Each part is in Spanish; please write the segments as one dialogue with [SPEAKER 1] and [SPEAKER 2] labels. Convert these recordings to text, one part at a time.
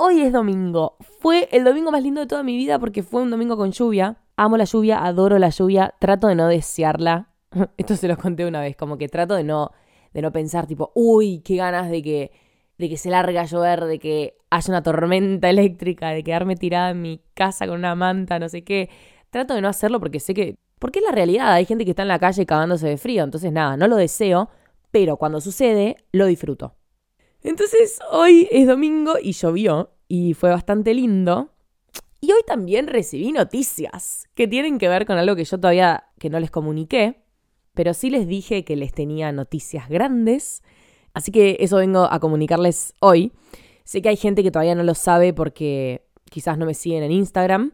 [SPEAKER 1] Hoy es domingo. Fue el domingo más lindo de toda mi vida porque fue un domingo con lluvia. Amo la lluvia, adoro la lluvia, trato de no desearla. Esto se los conté una vez, como que trato de no, de no pensar tipo, uy, qué ganas de que, de que se largue a llover, de que haya una tormenta eléctrica, de quedarme tirada en mi casa con una manta, no sé qué. Trato de no hacerlo porque sé que, porque es la realidad, hay gente que está en la calle cagándose de frío, entonces nada, no lo deseo, pero cuando sucede, lo disfruto. Entonces hoy es domingo y llovió y fue bastante lindo. Y hoy también recibí noticias que tienen que ver con algo que yo todavía que no les comuniqué, pero sí les dije que les tenía noticias grandes. Así que eso vengo a comunicarles hoy. Sé que hay gente que todavía no lo sabe porque quizás no me siguen en Instagram.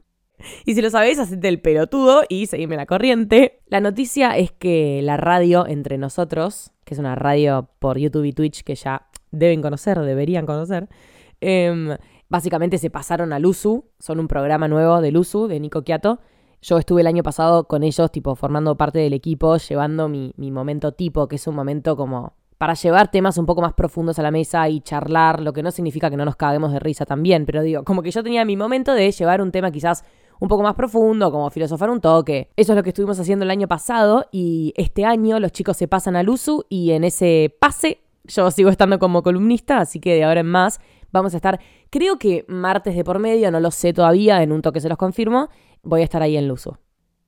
[SPEAKER 1] Y si lo sabéis, hacete el pelotudo y seguime la corriente. La noticia es que la radio Entre Nosotros, que es una radio por YouTube y Twitch que ya deben conocer, deberían conocer, em, básicamente se pasaron a Luzu, son un programa nuevo de Luzu, de Nico Quiato. Yo estuve el año pasado con ellos, tipo, formando parte del equipo, llevando mi, mi momento tipo, que es un momento como para llevar temas un poco más profundos a la mesa y charlar, lo que no significa que no nos caguemos de risa también, pero digo, como que yo tenía mi momento de llevar un tema quizás un poco más profundo, como filosofar un toque. Eso es lo que estuvimos haciendo el año pasado y este año los chicos se pasan al USU y en ese pase yo sigo estando como columnista, así que de ahora en más vamos a estar, creo que martes de por medio, no lo sé todavía, en un toque se los confirmo, voy a estar ahí en Luso.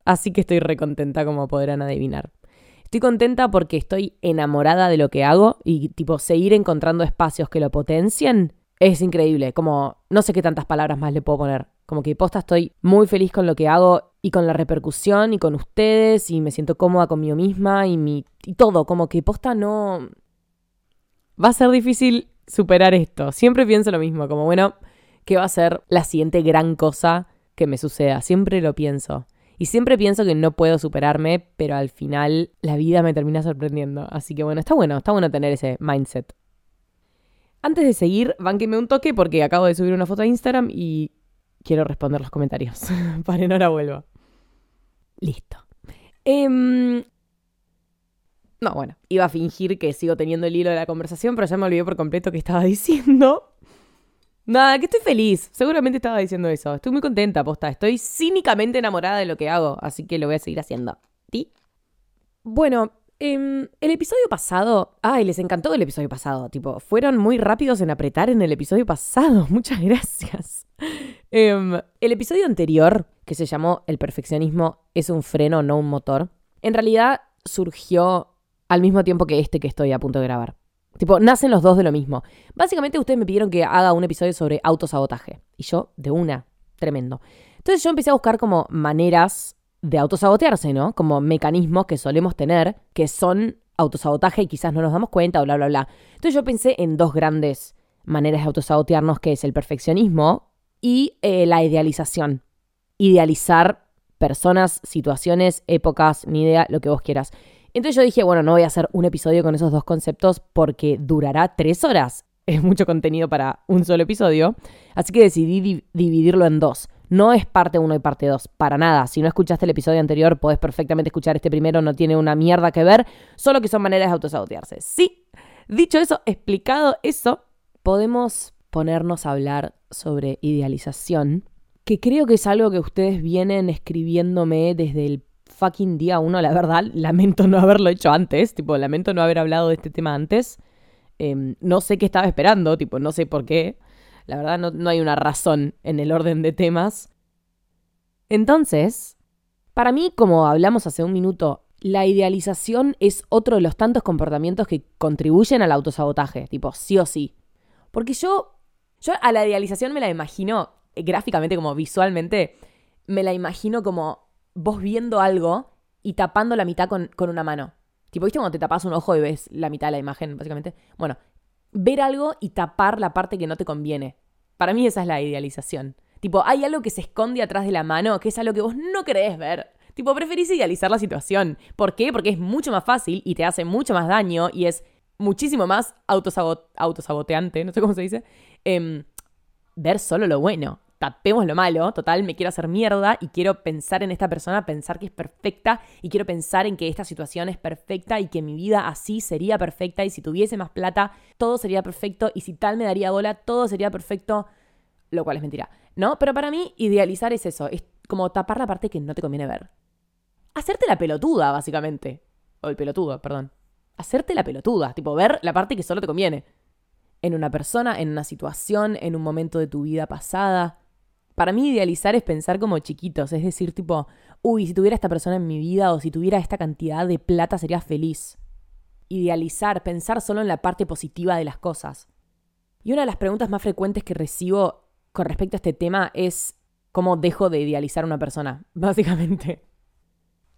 [SPEAKER 1] Así que estoy recontenta como podrán adivinar. Estoy contenta porque estoy enamorada de lo que hago y tipo seguir encontrando espacios que lo potencien es increíble. Como no sé qué tantas palabras más le puedo poner. Como que posta estoy muy feliz con lo que hago y con la repercusión y con ustedes y me siento cómoda conmigo misma y mi y todo, como que posta no va a ser difícil superar esto. Siempre pienso lo mismo, como bueno, ¿qué va a ser la siguiente gran cosa que me suceda? Siempre lo pienso. Y siempre pienso que no puedo superarme, pero al final la vida me termina sorprendiendo. Así que bueno, está bueno, está bueno tener ese mindset. Antes de seguir, bánqueme un toque porque acabo de subir una foto a Instagram y quiero responder los comentarios. Para ahora vuelvo. Listo. Eh, no, bueno, iba a fingir que sigo teniendo el hilo de la conversación, pero ya me olvidé por completo que estaba diciendo. Nada, que estoy feliz. Seguramente estaba diciendo eso. Estoy muy contenta, posta. Estoy cínicamente enamorada de lo que hago, así que lo voy a seguir haciendo. ¿Y? Bueno, eh, el episodio pasado. Ay, les encantó el episodio pasado. Tipo, fueron muy rápidos en apretar en el episodio pasado. Muchas gracias. Em, el episodio anterior, que se llamó El perfeccionismo es un freno, no un motor, en realidad surgió al mismo tiempo que este que estoy a punto de grabar. Tipo, nacen los dos de lo mismo. Básicamente ustedes me pidieron que haga un episodio sobre autosabotaje. Y yo, de una, tremendo. Entonces yo empecé a buscar como maneras de autosabotearse, ¿no? Como mecanismos que solemos tener, que son autosabotaje y quizás no nos damos cuenta bla, bla, bla. Entonces yo pensé en dos grandes maneras de autosabotearnos, que es el perfeccionismo y eh, la idealización. Idealizar personas, situaciones, épocas, ni idea, lo que vos quieras. Entonces yo dije, bueno, no voy a hacer un episodio con esos dos conceptos porque durará tres horas. Es mucho contenido para un solo episodio. Así que decidí dividirlo en dos. No es parte uno y parte dos, para nada. Si no escuchaste el episodio anterior, podés perfectamente escuchar este primero, no tiene una mierda que ver, solo que son maneras de autosabotearse. Sí, dicho eso, explicado eso, podemos ponernos a hablar sobre idealización, que creo que es algo que ustedes vienen escribiéndome desde el fucking día uno, la verdad, lamento no haberlo hecho antes, tipo, lamento no haber hablado de este tema antes. Em, no sé qué estaba esperando, tipo, no sé por qué. La verdad, no, no hay una razón en el orden de temas. Entonces, para mí, como hablamos hace un minuto, la idealización es otro de los tantos comportamientos que contribuyen al autosabotaje, tipo, sí o sí. Porque yo, yo a la idealización me la imagino gráficamente, como visualmente, me la imagino como vos viendo algo y tapando la mitad con, una mano. Tipo, ¿viste cuando te tapas un ojo y ves la mitad de la imagen, básicamente? Bueno, ver algo y tapar la parte que no te conviene. Para mí esa es la idealización. Tipo, hay algo que se esconde atrás de la mano, que es algo que vos no querés ver. Tipo, preferís idealizar la situación. ¿Por qué? Porque es mucho más fácil y te hace mucho más daño y es muchísimo más autosaboteante, no sé cómo se dice, em, ver solo lo bueno tapemos lo malo, total, me quiero hacer mierda y quiero pensar en esta persona, pensar que es perfecta y quiero pensar en que esta situación es perfecta y que mi vida así sería perfecta y si tuviese más plata, todo sería perfecto y si tal me daría bola, todo sería perfecto. lo cual es mentira, ¿no? Pero para mí idealizar es eso, es como tapar la parte que no te conviene ver. Hacerte la pelotuda, básicamente. O el pelotudo, perdón. Hacerte la pelotuda, tipo ver la parte que solo te conviene. En una persona, en una situación, en un momento de tu vida pasada. Para mí idealizar es pensar como chiquitos, es decir, tipo, uy, si tuviera esta persona en mi vida o si tuviera esta cantidad de plata sería feliz. Idealizar, pensar solo en la parte positiva de las cosas. Y una de las preguntas más frecuentes que recibo con respecto a este tema es cómo dejo de idealizar a una persona, básicamente.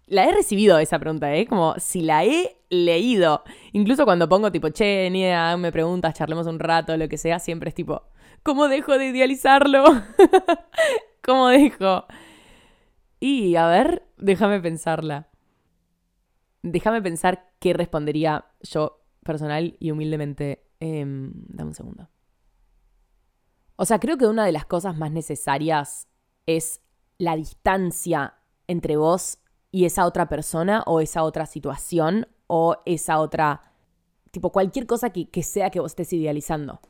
[SPEAKER 1] La he recibido esa pregunta, ¿eh? Como si la he leído. Incluso cuando pongo tipo, che, ni idea, me preguntas, charlemos un rato, lo que sea, siempre es tipo, ¿cómo dejo de idealizarlo? ¿Cómo dejo? Y a ver, déjame pensarla. Déjame pensar qué respondería yo personal y humildemente. Em, dame un segundo. O sea, creo que una de las cosas más necesarias es la distancia entre vos y esa otra persona o esa otra situación o esa otra, tipo cualquier cosa que, que sea que vos estés idealizando.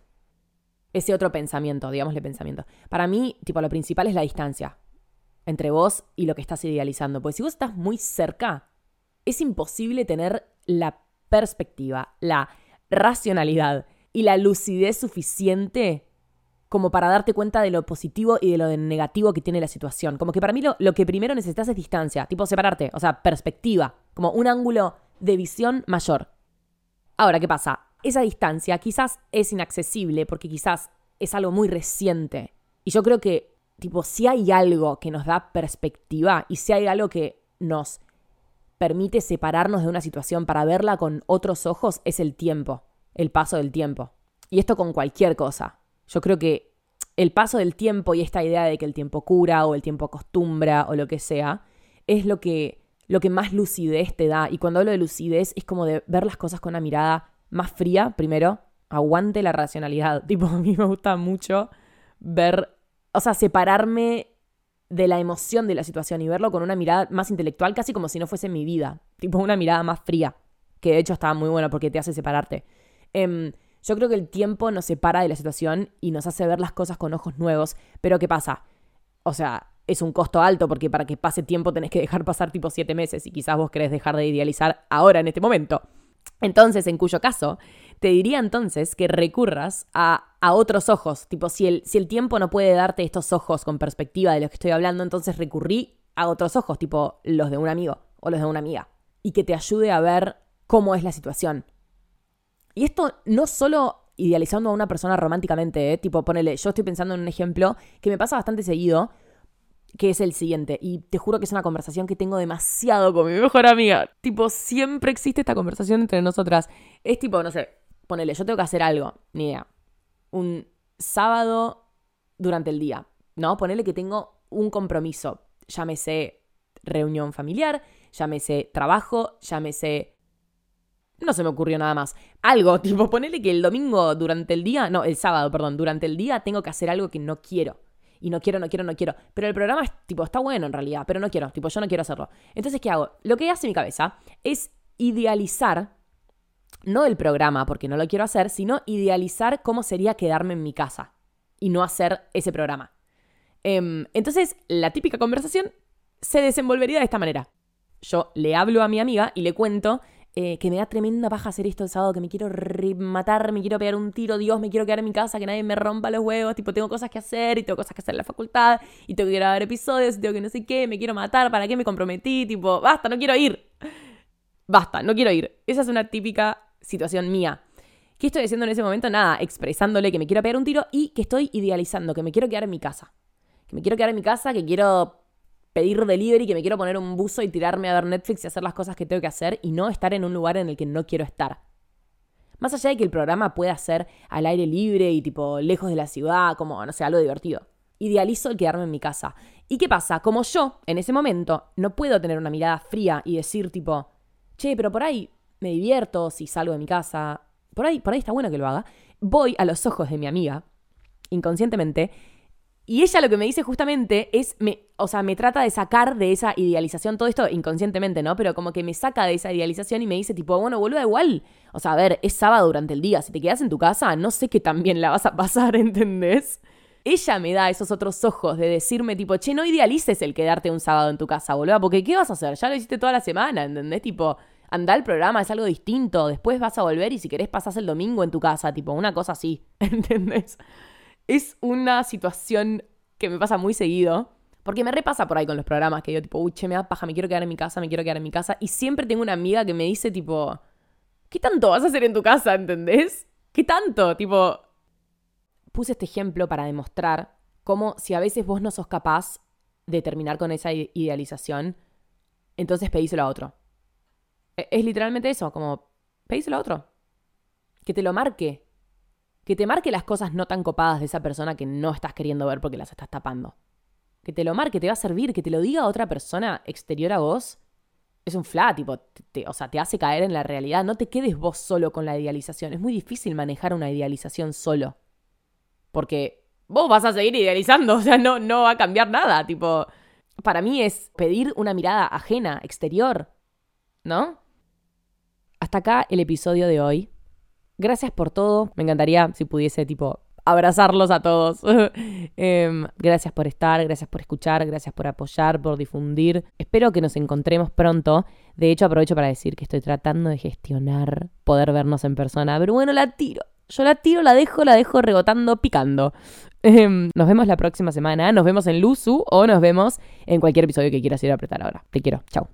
[SPEAKER 1] Ese otro pensamiento, digámosle pensamiento. Para mí, tipo, lo principal es la distancia entre vos y lo que estás idealizando. Porque si vos estás muy cerca, es imposible tener la perspectiva, la racionalidad y la lucidez suficiente como para darte cuenta de lo positivo y de lo negativo que tiene la situación. Como que para mí lo, lo, que primero necesitas es distancia, tipo separarte, o sea, perspectiva, como un ángulo de visión mayor. Ahora, ¿qué pasa? Esa distancia quizás es inaccesible porque quizás es algo muy reciente. Y yo creo que tipo, si hay algo que nos da perspectiva y si hay algo que nos permite separarnos de una situación para verla con otros ojos, es el tiempo, el paso del tiempo. Y esto con cualquier cosa. Yo creo que el paso del tiempo y esta idea de que el tiempo cura o el tiempo acostumbra o lo que sea, es lo que, lo que más lucidez te da. Y cuando hablo de lucidez es como de ver las cosas con una mirada más fría, primero, aguante la racionalidad. Tipo, a mí me gusta mucho ver o sea, separarme de la emoción de la situación y verlo con una mirada más intelectual, casi como si no fuese mi vida, tipo una mirada más fría, que de hecho estaba muy buena porque te hace separarte. Em, yo creo que el tiempo nos separa de la situación y nos hace ver las cosas con ojos nuevos, pero ¿qué pasa? O sea, es un costo alto porque para que pase tiempo tenés que dejar pasar tipo siete meses y quizás vos querés dejar de idealizar ahora en este momento. Entonces, en cuyo caso, te diría entonces que recurras a, a, otros ojos. Tipo, si el, si el tiempo no puede darte estos ojos con perspectiva de lo que estoy hablando, entonces recurrí a otros ojos, tipo los de un amigo o los de una amiga. Y que te ayude a ver cómo es la situación. Y esto no solo idealizando a una persona románticamente, ¿eh? tipo, ponele, yo estoy pensando en un ejemplo que me pasa bastante seguido, que es el siguiente. Y te juro que es una conversación que tengo demasiado con mi mejor amiga. Tipo, siempre existe esta conversación entre nosotras. Es tipo, no sé, ponele, yo tengo que hacer algo, ni idea. Un sábado durante el día, ¿no? Ponele que tengo un compromiso, llámese reunión familiar, llámese trabajo, llámese... No se me ocurrió nada más. Algo, tipo, ponele que el domingo durante el día, no, el sábado, perdón, durante el día tengo que hacer algo que no quiero y no quiero, no quiero, no quiero. Pero el programa es, tipo, está bueno en realidad, pero no quiero, tipo, yo no quiero hacerlo. Entonces, ¿qué hago? Lo que hace mi cabeza es idealizar, no el programa, porque no lo quiero hacer, sino idealizar cómo sería quedarme en mi casa y no hacer ese programa. Em, entonces, la típica conversación se desenvolvería de esta manera. Yo le hablo a mi amiga y le cuento eh, que me da tremenda paja hacer esto el sábado, que me quiero matar, me quiero pegar un tiro, Dios, me quiero quedar en mi casa, que nadie me rompa los huevos, tipo, tengo cosas que hacer y tengo cosas que hacer en la facultad y tengo que grabar episodios y tengo que no sé qué, me quiero matar, ¿para qué me comprometí? Tipo, basta, no quiero ir. Basta, no quiero ir. Esa es una típica situación mía. ¿Qué estoy haciendo en ese momento? Nada, expresándole que me quiero pegar un tiro y que estoy idealizando, que me quiero quedar en mi casa. Que me quiero quedar en mi casa, que quiero pedir delivery, que me quiero poner un buzo y tirarme a ver Netflix y hacer las cosas que tengo que hacer y no estar en un lugar en el que no quiero estar. Más allá de que el programa pueda ser al aire libre y tipo lejos de la ciudad, como, no sé, algo divertido. Idealizo el quedarme en mi casa. ¿Y qué pasa? Como yo, en ese momento, no puedo tener una mirada fría y decir tipo, che, pero por ahí me divierto si salgo de mi casa. Por ahí, por ahí está bueno que lo haga. Voy a los ojos de mi amiga, inconscientemente, y ella lo que me dice justamente es, me, o sea, me trata de sacar de esa idealización, todo esto inconscientemente, ¿no? Pero como que me saca de esa idealización y me dice tipo, bueno, vuelve igual. O sea, a ver, es sábado durante el día, si te quedas en tu casa, no sé qué tan bien la vas a pasar, ¿entendés? ella me da esos otros ojos de decirme tipo, che, no idealices el quedarte un sábado en tu casa, boludo, porque ¿qué vas a hacer? Ya lo hiciste toda la semana, ¿entendés? Tipo, anda al programa, es algo distinto, después vas a volver y si querés pasás el domingo en tu casa, tipo, una cosa así, ¿entendés? Es una situación que me pasa muy seguido. Porque me repasa por ahí con los programas que yo tipo, uy, che, me da paja, me quiero quedar en mi casa, me quiero quedar en mi casa. Y siempre tengo una amiga que me dice tipo, ¿qué tanto vas a hacer en tu casa, entendés? ¿Qué tanto? Tipo, puse este ejemplo para demostrar cómo si a veces vos no sos capaz de terminar con esa idealización, entonces pedíselo a otro. E-, es literalmente eso, como pedíselo a otro. Que te lo marque. Que te marque las cosas no tan copadas de esa persona que no estás queriendo ver porque las estás tapando. Que te lo marque, te va a servir, que te lo diga otra persona exterior a vos. Es un flat, tipo, o sea, te hace caer en la realidad. No te quedes vos solo con la idealización. Es muy difícil manejar una idealización solo. Porque vos vas a seguir idealizando, o sea, no, no va a cambiar nada. Tipo, para mí es pedir una mirada ajena, exterior, ¿no? Hasta acá el episodio de hoy. Gracias por todo. Me encantaría si pudiese, tipo, abrazarlos a todos. Em, gracias por estar, gracias por escuchar, gracias por apoyar, por difundir. Espero que nos encontremos pronto. De hecho, aprovecho para decir que estoy tratando de gestionar poder vernos en persona. Pero bueno, la tiro. Yo la tiro, la dejo, la dejo rebotando, picando. Em, nos vemos la próxima semana. Nos vemos en Luzu o nos vemos en cualquier episodio que quieras ir a apretar ahora. Te quiero. Chao.